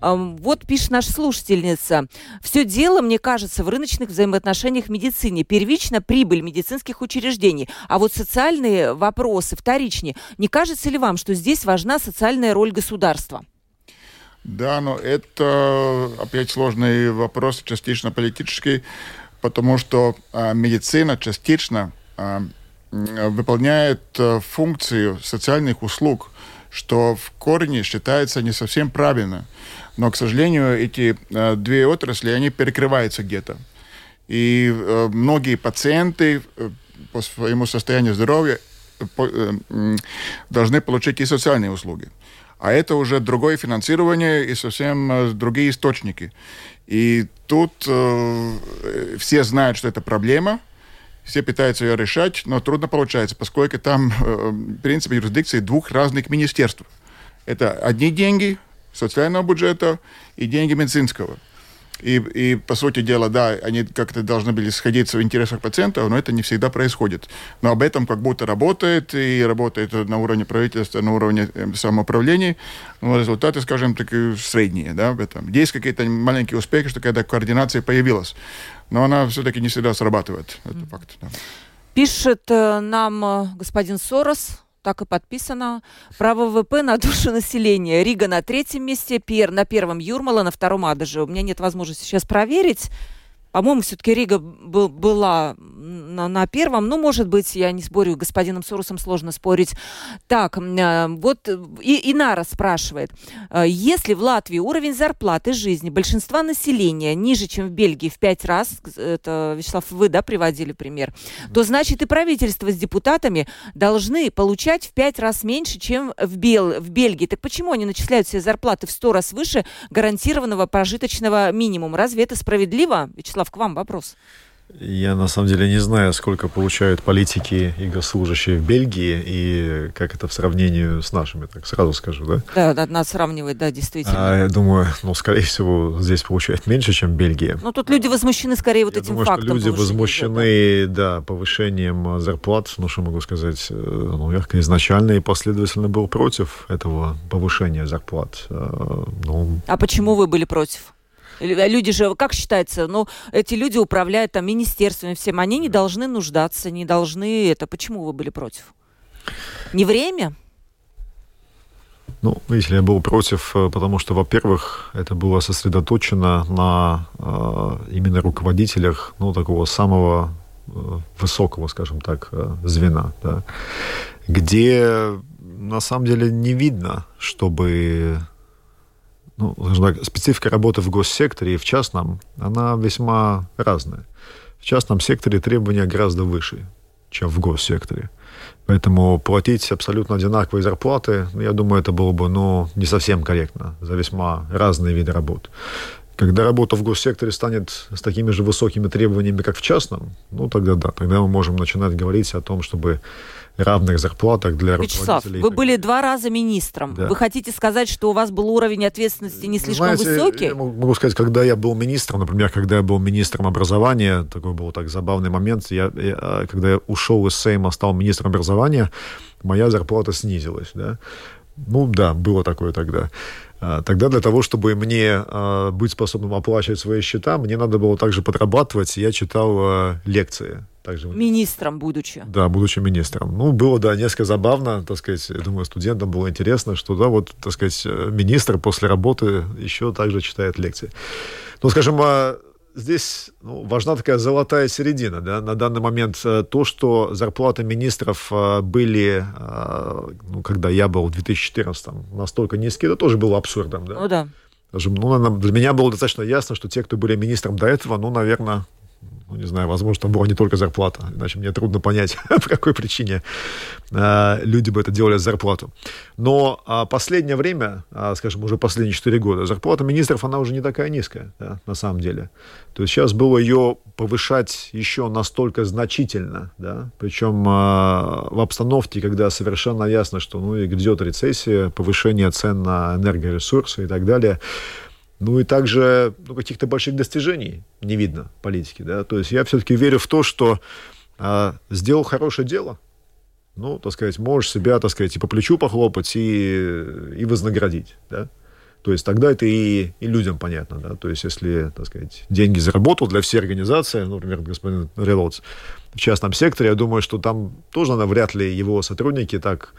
Вот пишет наша слушательница. Все дело, мне кажется, в рыночных взаимоотношениях в медицине. Первично прибыль медицинских учреждений, а вот социальные вопросы вторичнее. Не кажется ли вам, что здесь важна социальная роль государства? Да, но это опять сложный вопрос, частично политический, потому что а, медицина частично а, выполняет а, функцию социальных услуг, что в корне считается не совсем правильно. Но, к сожалению, эти а, две отрасли, они перекрываются где-то. И а, многие пациенты э, по своему состоянию здоровья Э, должны получить и социальные услуги. А это уже другое финансирование и совсем э, другие источники. И тут э, все знают, что это проблема, все пытаются ее решать, но трудно получается, поскольку там э, принцип юрисдикции двух разных министерств. Это одни деньги социального бюджета и деньги медицинского. И, и, по сути дела, да, они как-то должны были сходиться в интересах пациентов, но это не всегда происходит. Но об этом как будто работает, и работает на уровне правительства, на уровне э, самоуправления. Но результаты, скажем так, средние, да, в этом. Есть какие-то маленькие успехи, что когда координация появилась, но она все-таки не всегда срабатывает. Это факт. Да. Пишет э, нам э, господин Сорос, так и подписано. Про ВВП на душу населения. Рига на третьем месте, Пер на первом Юрмала, на втором Адаже. У меня нет возможности сейчас проверить. По-моему, все-таки Рига был, была на, на первом. Ну, может быть, я не спорю, господином Сорусом сложно спорить. Так, э, вот и, Инара спрашивает. Э, если в Латвии уровень зарплаты жизни большинства населения ниже, чем в Бельгии в пять раз, это, Вячеслав, вы, да, приводили пример, то значит и правительство с депутатами должны получать в пять раз меньше, чем в, Бел, в Бельгии. Так почему они начисляют себе зарплаты в сто раз выше гарантированного прожиточного минимума? Разве это справедливо? Вячеслав, к вам вопрос. Я на самом деле не знаю, сколько получают политики и госслужащие в Бельгии, и как это в сравнении с нашими, так сразу скажу, да? Да, да надо сравнивать, да, действительно. А, я думаю, ну, скорее всего, здесь получают меньше, чем в Бельгии. Ну, тут люди возмущены скорее вот я этим думаю, фактом. Что люди возмущены, да. да, повышением зарплат, ну, что могу сказать, э, ну, я изначально и последовательно был против этого повышения зарплат. Э, ну... А почему вы были против? Э, люди же, как считается, ну, эти люди управляют там министерствами всем, они не должны нуждаться, не должны это. Почему вы были против? Не время? Ну, видите, я был против, э, потому что, во-первых, это было сосредоточено на э, именно руководителях, ну, такого самого э, высокого, скажем так, э, звена, да, где на самом деле не видно, чтобы ну, так, специфика работы в госсекторе и в частном, она весьма разная. В частном секторе требования гораздо выше, чем в госсекторе. Поэтому платить абсолютно одинаковые зарплаты, ну, я думаю, это было бы ну, не совсем корректно за весьма разные виды работ. Когда работа в госсекторе станет с такими же высокими требованиями, как в частном, ну тогда да, тогда мы можем начинать говорить о том, чтобы равных зарплатах для Вячеслав, руководителей. вы были два раза министром. Да. Вы хотите сказать, что у вас был уровень ответственности не слишком Знаете, высокий? Я могу сказать, когда я был министром, например, когда я был министром образования, такой был так забавный момент, я, я, когда я ушел из Сейма, стал министром образования, моя зарплата снизилась. Да? Ну да, было такое тогда. А, тогда для того, чтобы мне а, быть способным оплачивать свои счета, мне надо было также подрабатывать. Я читал а, лекции. Также... Министром будучи. Да, будучи министром. Ну, было, да, несколько забавно, так сказать, я думаю, студентам было интересно, что, да, вот, так сказать, министр после работы еще также читает лекции. Ну, скажем, здесь ну, важна такая золотая середина. Да? На данный момент э, то, что зарплаты министров э, были, э, ну, когда я был в 2014 настолько низкие, это тоже было абсурдом. Да? Ну да. Даже, ну, для меня было достаточно ясно, что те, кто были министром до этого, ну, наверное, ну, не знаю, возможно, там была не только зарплата, иначе мне трудно понять, по какой причине э, люди бы это делали за зарплату. Но э, последнее время, э, скажем, уже последние 4 года, зарплата министров, она уже не такая низкая, да, на самом деле. То есть сейчас было ее повышать еще настолько значительно, да, причем в обстановке, когда совершенно ясно, что ну, идет рецессия, повышение цен на энергоресурсы и так далее, ну и также ну, каких-то больших достижений не видно политики. Да? То есть я все-таки верю в то, что а, сделал хорошее дело, ну, так сказать, можешь себя, так сказать, и по плечу похлопать, и, и вознаградить. Да? То есть тогда это и, и людям понятно. Да? То есть если, так сказать, деньги заработал для всей организации, ну, например, господин Релоц в частном секторе, я думаю, что там тоже, наверное, вряд ли его сотрудники так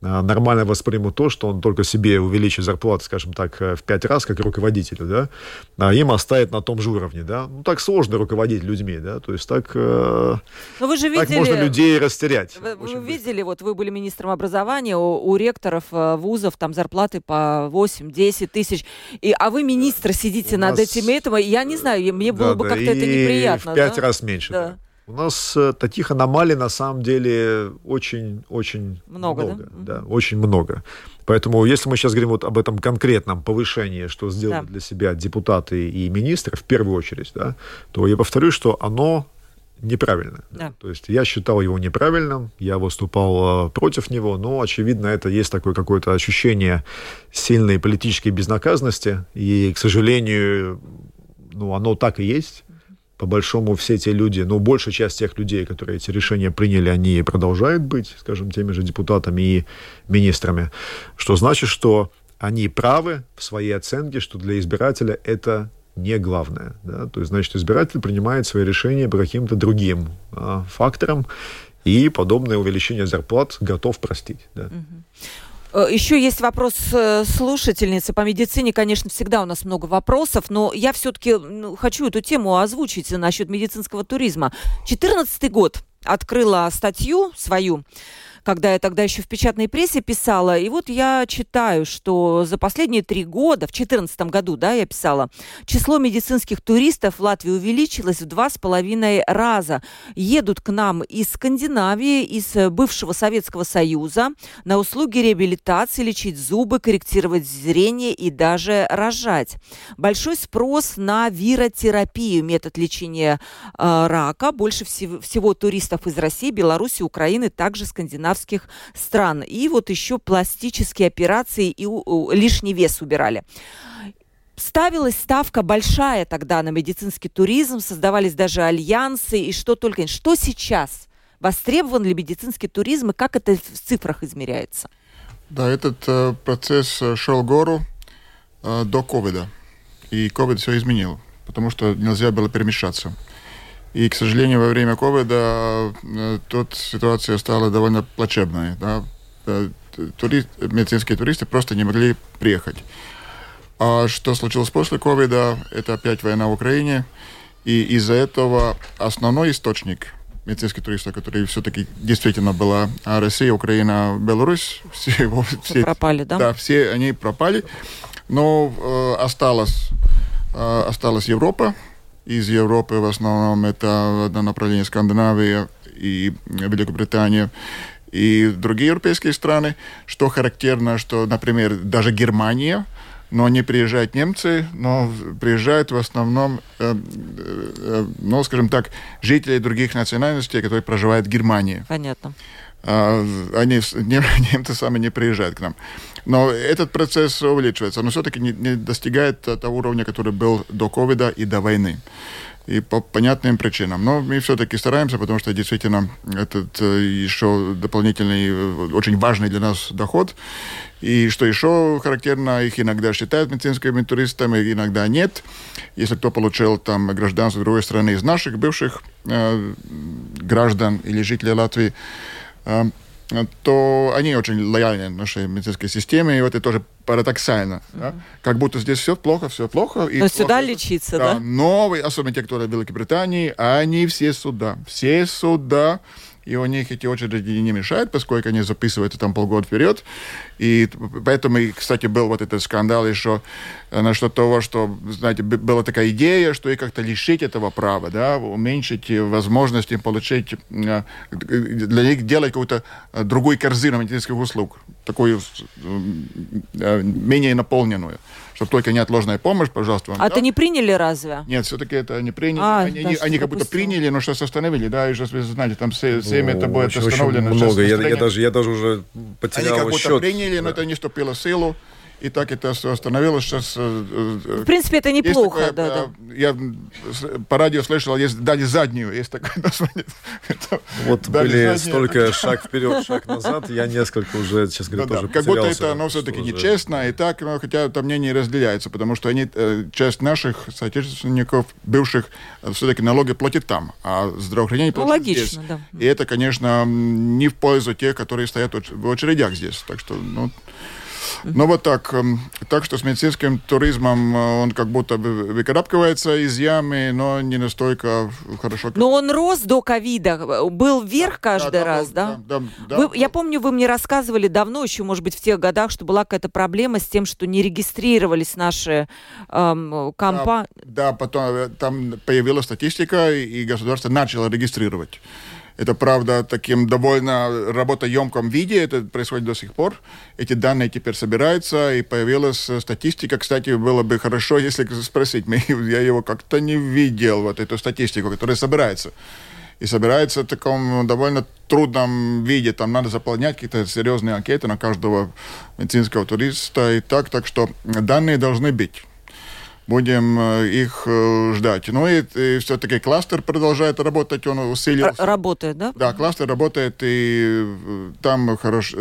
нормально воспримут то, что он только себе увеличит зарплату, скажем так, э, в пять раз, как руководителю, да, а им оставит на том же уровне, да. Ну, так сложно руководить людьми, да, то есть так, э, Но вы же видели, так можно людей растерять. Вы, вы видели, вот вы были министром образования, у, у ректоров э, вузов там зарплаты по 8-10 тысяч, и, а вы министр сидите у над нас... этим этим, я не знаю, мне было да, бы как-то это неприятно. в пять да? раз меньше, да. да. У нас э, таких аномалий на самом деле очень-очень много. много да? да, очень много. Поэтому, если мы сейчас говорим вот об этом конкретном повышении, что сделали да. для себя депутаты и министры, в первую очередь, да, то я повторю, что оно неправильно. Да. То есть я считал его неправильным, я выступал э, против него, но, очевидно, это есть такое какое-то ощущение сильной политической безнаказанности, и, к сожалению, ну, оно так и есть. По большому, все те люди, ну, большая часть тех людей, которые эти решения приняли, они продолжают быть, скажем, теми же депутатами и министрами. Что значит, что они правы в своей оценке, что для избирателя это не главное. Да? То есть, значит, избиратель принимает свои решения по каким-то другим а, факторам, и подобное увеличение зарплат готов простить. Да? Э, Еще есть вопрос э, слушательницы. По медицине, конечно, всегда у нас много вопросов, но я все-таки ну, хочу эту тему озвучить насчет медицинского туризма. 2014 год открыла статью свою когда я тогда еще в печатной прессе писала. И вот я читаю, что за последние три года, в 2014 году, да, я писала, число медицинских туристов в Латвии увеличилось в два с половиной раза. Едут к нам из Скандинавии, из бывшего Советского Союза на услуги реабилитации, лечить зубы, корректировать зрение и даже рожать. Большой спрос на виротерапию, метод лечения э, рака. Больше всего, всего туристов из России, Беларуси, Украины, также скандинавских стран. И вот еще пластические операции и лишний вес убирали ставилась ставка большая тогда на медицинский туризм, создавались даже альянсы и что только. Что сейчас? Востребован ли медицинский туризм и как это в цифрах измеряется? Да, этот э, процесс шел гору э, до ковида. И ковид все изменил, потому что нельзя было перемещаться. И, к сожалению, во время ковида э, тут ситуация стала довольно плачевной. Да? Э, турист, медицинские туристы просто не могли приехать. А что случилось после ковида, это опять война в Украине. И из-за этого основной источник медицинских туристов, который все-таки действительно была а Россия, Украина, Беларусь, все, его, все пропали, да? Да, все они пропали. Но э, осталась, э, осталась Европа, из Европы в основном это одно направление Скандинавия и Великобритания и другие европейские страны. Что характерно, что, например, даже Германия, но не приезжают немцы, но приезжают в основном, э, э, ну, скажем так, жители других национальностей, которые проживают в Германии. Понятно. А, они, немцы сами не приезжают к нам. Но этот процесс увеличивается, но все-таки не, не достигает того уровня, который был до ковида и до войны. И по понятным причинам. Но мы все-таки стараемся, потому что действительно этот э, еще дополнительный, э, очень важный для нас доход. И что еще характерно, их иногда считают медицинскими туристами, иногда нет. Если кто получил там гражданство другой страны из наших бывших э, граждан или жителей Латвии, то они очень лояльны нашей медицинской системе, и вот это тоже парадоксально. Mm-hmm. Да? Как будто здесь все плохо, все плохо. И Но плохо, сюда лечиться, да? да? Новые, особенно те, кто в Великобритании, они все сюда. Все сюда и у них эти очереди не мешают, поскольку они записывают там полгода вперед. И поэтому, кстати, был вот этот скандал еще э, насчет того, что, знаете, была такая идея, что и как-то лишить этого права, да, уменьшить возможности получить, э, для них делать какую-то э, другую корзину медицинских услуг, такую менее наполненную чтобы только неотложная помощь, пожалуйста. Вам, а да? это не приняли разве? Нет, все-таки это не приняли. А, они да, они, они как будто приняли, но сейчас остановили, да, и сейчас вы знаете, там 7 ну, это будет очень, остановлено. Очень много, я, я, даже, я даже уже потерял Они как будто счет. приняли, но это не вступило в силу и так это все остановилось. Сейчас, э, э, в принципе, это неплохо. Такое, да, да. Я по радио слышал, есть дали заднюю, есть такое название. Вот были столько шаг вперед, шаг назад, я несколько уже, честно говоря, тоже Как будто это, ну, все-таки нечестно, и так, но хотя там мнение разделяется, потому что они, э, часть наших соотечественников, бывших, все-таки налоги платят там, а здравоохранение платят Логично, здесь. да. И это, конечно, не в пользу тех, которые стоят в очередях здесь. Так что, ну, ну вот так. Эм, так что с медицинским туризмом э, он как будто бы выкарабкивается из ямы, но не настолько хорошо. Как... Но он рос до ковида, был вверх да, каждый да, раз, да? да, да, вы, Я помню, вы мне рассказывали давно, еще, может быть, в тех годах, что была какая-то проблема с тем, что не регистрировались наши эм, компании. Да, да, потом э, там появилась статистика, и государство начало регистрировать. Это, правда, таким довольно работоемком виде. Это происходит до сих пор. Эти данные теперь собираются, и появилась статистика. Кстати, было бы хорошо, если спросить. Я его как-то не видел, вот эту статистику, которая собирается. И собирается в таком довольно трудном виде. Там надо заполнять какие-то серьезные анкеты на каждого медицинского туриста и так. Так что данные должны быть. Будем их ждать. Ну и, и все-таки кластер продолжает работать, он усилился. Работает, да? Да, кластер работает, и там хорош,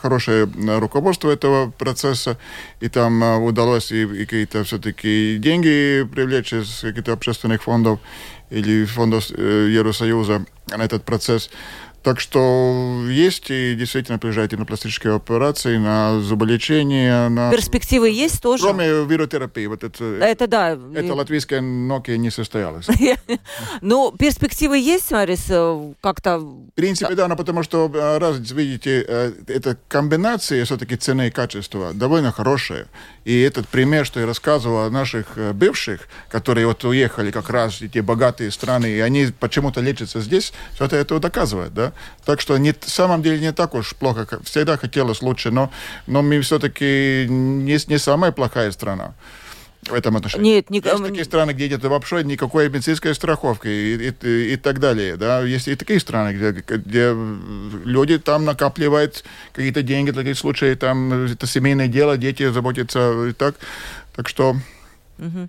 хорошее руководство этого процесса, и там удалось и, и какие-то все-таки деньги привлечь из каких-то общественных фондов или фондов Евросоюза на этот процесс. Так что есть и действительно приезжают и на пластические операции, на зуболечение. На... Перспективы есть тоже? Кроме виротерапии. Вот это, это да. Это латвийская Nokia не состоялась. Ну, перспективы есть, Марис, э, как-то... В принципе, да, но потому что, э, раз, видите, э, эта комбинация все-таки цены и качества довольно хорошая. И этот пример, что я рассказывал о наших бывших, которые вот уехали как раз те богатые страны, и они почему-то лечатся здесь, все это, это доказывает, да. Так что не, в самом деле не так уж плохо. Всегда хотелось лучше, но, но мы все-таки не, не самая плохая страна в этом отношении. Нет, не... Есть такие страны, где нет вообще никакой медицинской страховки и, и, и так далее. Да? Есть и такие страны, где, где люди там накапливают какие-то деньги для таких случаев, там это семейное дело, дети заботятся и так. Так что Угу.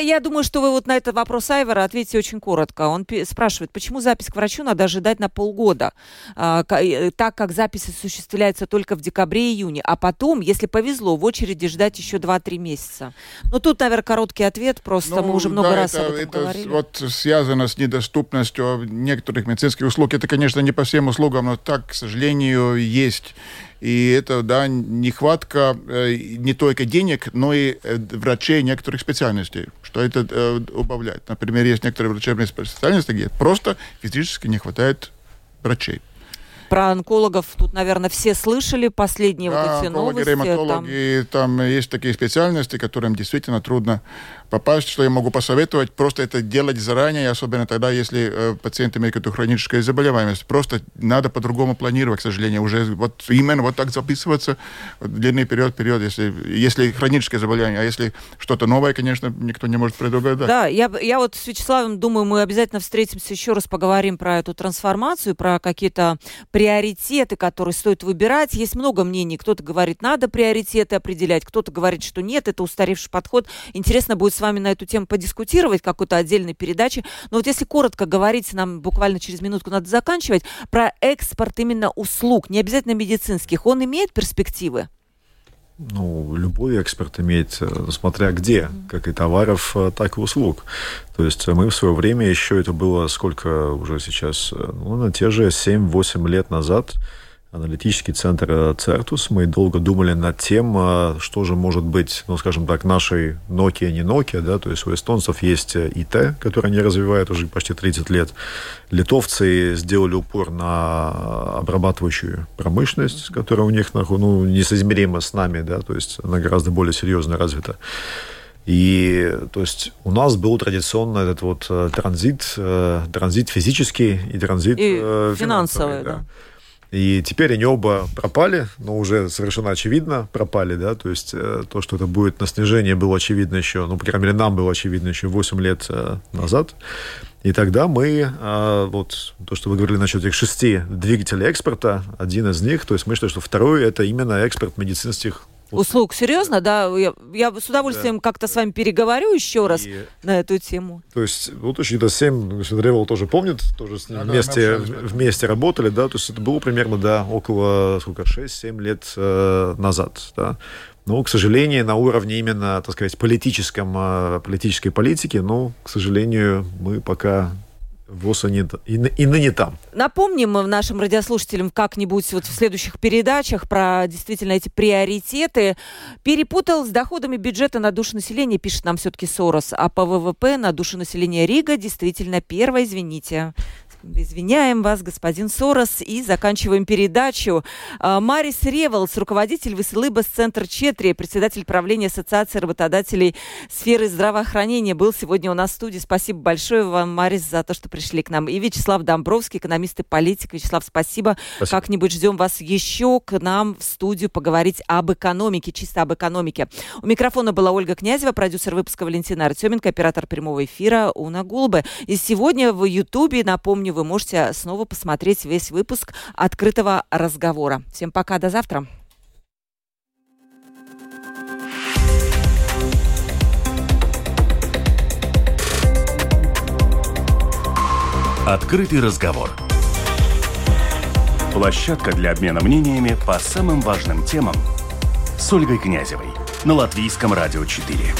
Я думаю, что вы вот на этот вопрос Айвара ответите очень коротко. Он спрашивает, почему запись к врачу надо ожидать на полгода, а, э, так как запись осуществляется только в декабре-июне, а потом, если повезло, в очереди ждать еще 2-3 месяца. Ну, тут, наверное, короткий ответ, просто ну, мы уже много да, раз это, об этом это говорили. вот связано с недоступностью некоторых медицинских услуг. Это, конечно, не по всем услугам, но так, к сожалению, есть. И это, да, нехватка э, не только денег, но и э, врачей некоторых специальностей, что это э, убавляет. Например, есть некоторые врачебные специальности, где просто физически не хватает врачей. Про онкологов тут, наверное, все слышали последние да, вот эти онкологи, новости. Там... там есть такие специальности, которым действительно трудно попасть. Что я могу посоветовать? Просто это делать заранее, особенно тогда, если э, пациент имеет какую-то хроническую заболеваемость. Просто надо по-другому планировать, к сожалению. Уже вот именно вот так записываться в длинный период, период, если, если хроническое заболевание. А если что-то новое, конечно, никто не может предугадать. Да, я, я вот с Вячеславом думаю, мы обязательно встретимся еще раз, поговорим про эту трансформацию, про какие-то приоритеты, которые стоит выбирать. Есть много мнений. Кто-то говорит, надо приоритеты определять, кто-то говорит, что нет, это устаревший подход. Интересно будет с вами на эту тему подискутировать какой-то отдельной передаче. Но вот если коротко говорить, нам буквально через минутку надо заканчивать, про экспорт именно услуг, не обязательно медицинских, он имеет перспективы? ну, любой эксперт имеет, э, смотря где, как и товаров, э, так и услуг. То есть мы в свое время еще, это было сколько уже сейчас, э, ну, на те же 7-8 лет назад, аналитический центр Цертус. Мы долго думали над тем, что же может быть, ну, скажем так, нашей Nokia, не Nokia, да, то есть у эстонцев есть ИТ, который они развивают уже почти 30 лет. Литовцы сделали упор на обрабатывающую промышленность, которая у них, ну, несоизмерима с нами, да, то есть она гораздо более серьезно развита. И то есть у нас был традиционно этот вот э, транзит, э, транзит физический и транзит и э, финансовый, финансовый да. да. И теперь они оба пропали, но уже совершенно очевидно пропали, да, то есть э, то, что это будет на снижение, было очевидно еще, ну, по крайней мере, нам было очевидно еще 8 лет э, назад. И тогда мы, э, вот то, что вы говорили насчет этих шести двигателей экспорта, один из них, то есть мы считаем, что второй это именно экспорт медицинских услуг. Серьезно, да? Я, я с удовольствием да. как-то с вами переговорю еще раз и... на эту тему. То есть, вот очень до 7, Ревел тоже помнит, тоже с ним а, вместе, да, вместе работали, да, то есть это было примерно, да, около, сколько, 6-7 лет э, назад, да. Но, к сожалению, на уровне именно, так сказать, политическом, э, политической политики, ну, к сожалению, мы пока ВОЗ и, и, и ныне там. Напомним нашим радиослушателям как-нибудь вот в следующих передачах про действительно эти приоритеты. Перепутал с доходами бюджета на душу населения, пишет нам все-таки Сорос. А по ВВП на душу населения Рига действительно первая, извините. Извиняем вас, господин Сорос, и заканчиваем передачу. А, Марис Ревелс, руководитель Веселыбас Центр Четри, председатель правления Ассоциации работодателей сферы здравоохранения, был сегодня у нас в студии. Спасибо большое вам, Марис, за то, что пришли к нам. И Вячеслав Домбровский, экономист и политик. Вячеслав, спасибо. спасибо. Как-нибудь ждем вас еще к нам в студию поговорить об экономике, чисто об экономике. У микрофона была Ольга Князева, продюсер выпуска Валентина Артеменко, оператор прямого эфира Уна Гулбы. И сегодня в Ютубе, напомню, Напомню, вы можете а, снова посмотреть весь выпуск открытого разговора. Всем пока, до завтра. Открытый разговор. Площадка для обмена мнениями по самым важным темам с Ольгой Князевой на Латвийском радио 4.